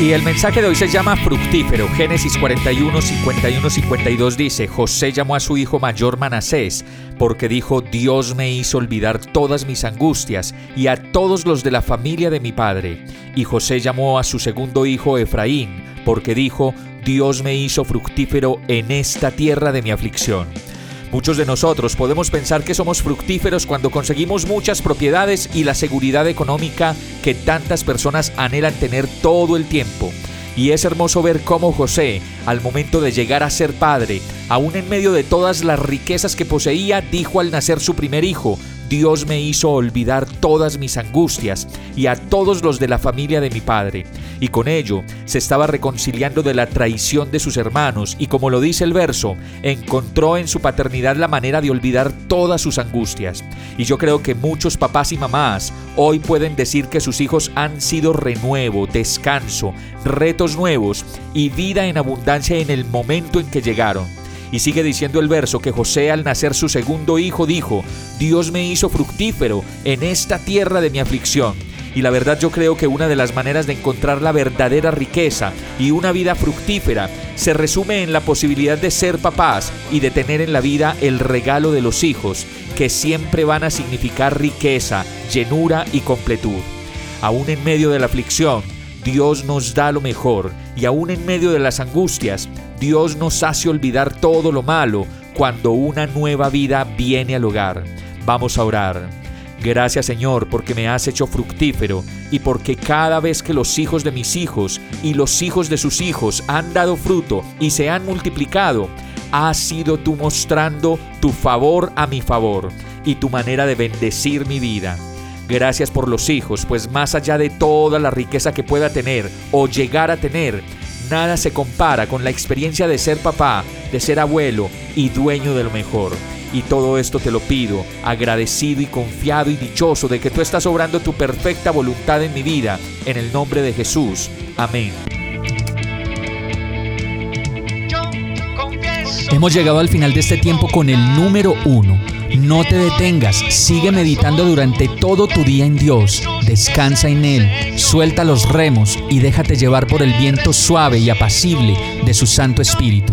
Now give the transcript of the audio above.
Y el mensaje de hoy se llama fructífero. Génesis 41, 51, 52 dice, José llamó a su hijo mayor Manasés, porque dijo, Dios me hizo olvidar todas mis angustias y a todos los de la familia de mi padre. Y José llamó a su segundo hijo Efraín, porque dijo, Dios me hizo fructífero en esta tierra de mi aflicción. Muchos de nosotros podemos pensar que somos fructíferos cuando conseguimos muchas propiedades y la seguridad económica que tantas personas anhelan tener todo el tiempo. Y es hermoso ver cómo José, al momento de llegar a ser padre, aún en medio de todas las riquezas que poseía, dijo al nacer su primer hijo, Dios me hizo olvidar todas mis angustias y a todos los de la familia de mi padre, y con ello se estaba reconciliando de la traición de sus hermanos, y como lo dice el verso, encontró en su paternidad la manera de olvidar todas sus angustias. Y yo creo que muchos papás y mamás hoy pueden decir que sus hijos han sido renuevo, descanso, retos nuevos y vida en abundancia en el momento en que llegaron. Y sigue diciendo el verso que José al nacer su segundo hijo dijo, Dios me hizo fructífero en esta tierra de mi aflicción. Y la verdad yo creo que una de las maneras de encontrar la verdadera riqueza y una vida fructífera se resume en la posibilidad de ser papás y de tener en la vida el regalo de los hijos, que siempre van a significar riqueza, llenura y completud. Aún en medio de la aflicción, Dios nos da lo mejor y aún en medio de las angustias, Dios nos hace olvidar todo lo malo cuando una nueva vida viene al hogar. Vamos a orar. Gracias Señor porque me has hecho fructífero y porque cada vez que los hijos de mis hijos y los hijos de sus hijos han dado fruto y se han multiplicado, has sido tú mostrando tu favor a mi favor y tu manera de bendecir mi vida. Gracias por los hijos, pues más allá de toda la riqueza que pueda tener o llegar a tener, nada se compara con la experiencia de ser papá, de ser abuelo y dueño de lo mejor. Y todo esto te lo pido, agradecido y confiado y dichoso de que tú estás obrando tu perfecta voluntad en mi vida, en el nombre de Jesús. Amén. Hemos llegado al final de este tiempo con el número uno no te detengas, sigue meditando durante todo tu día en Dios, descansa en Él, suelta los remos y déjate llevar por el viento suave y apacible de su Santo Espíritu.